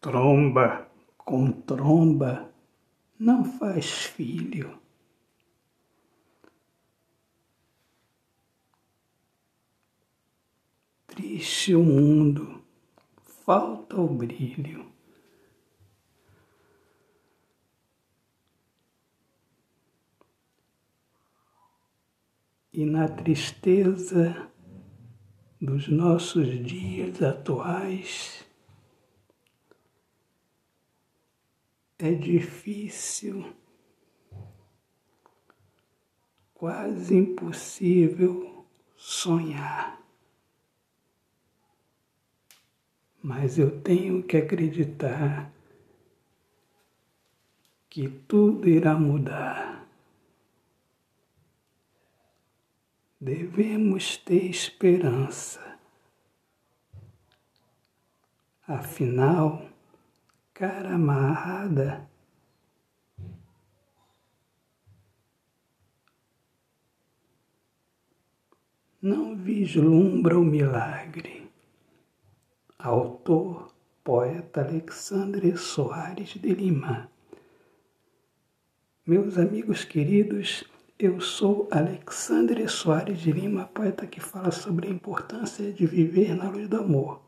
Tromba com tromba não faz filho. Triste o mundo, falta o brilho. E na tristeza dos nossos dias atuais, é difícil, quase impossível sonhar. Mas eu tenho que acreditar que tudo irá mudar. Devemos ter esperança. Afinal, cara amarrada. Não vislumbra o milagre. Autor, poeta Alexandre Soares de Lima. Meus amigos queridos, eu sou Alexandre Soares de Lima, poeta que fala sobre a importância de viver na luz do amor.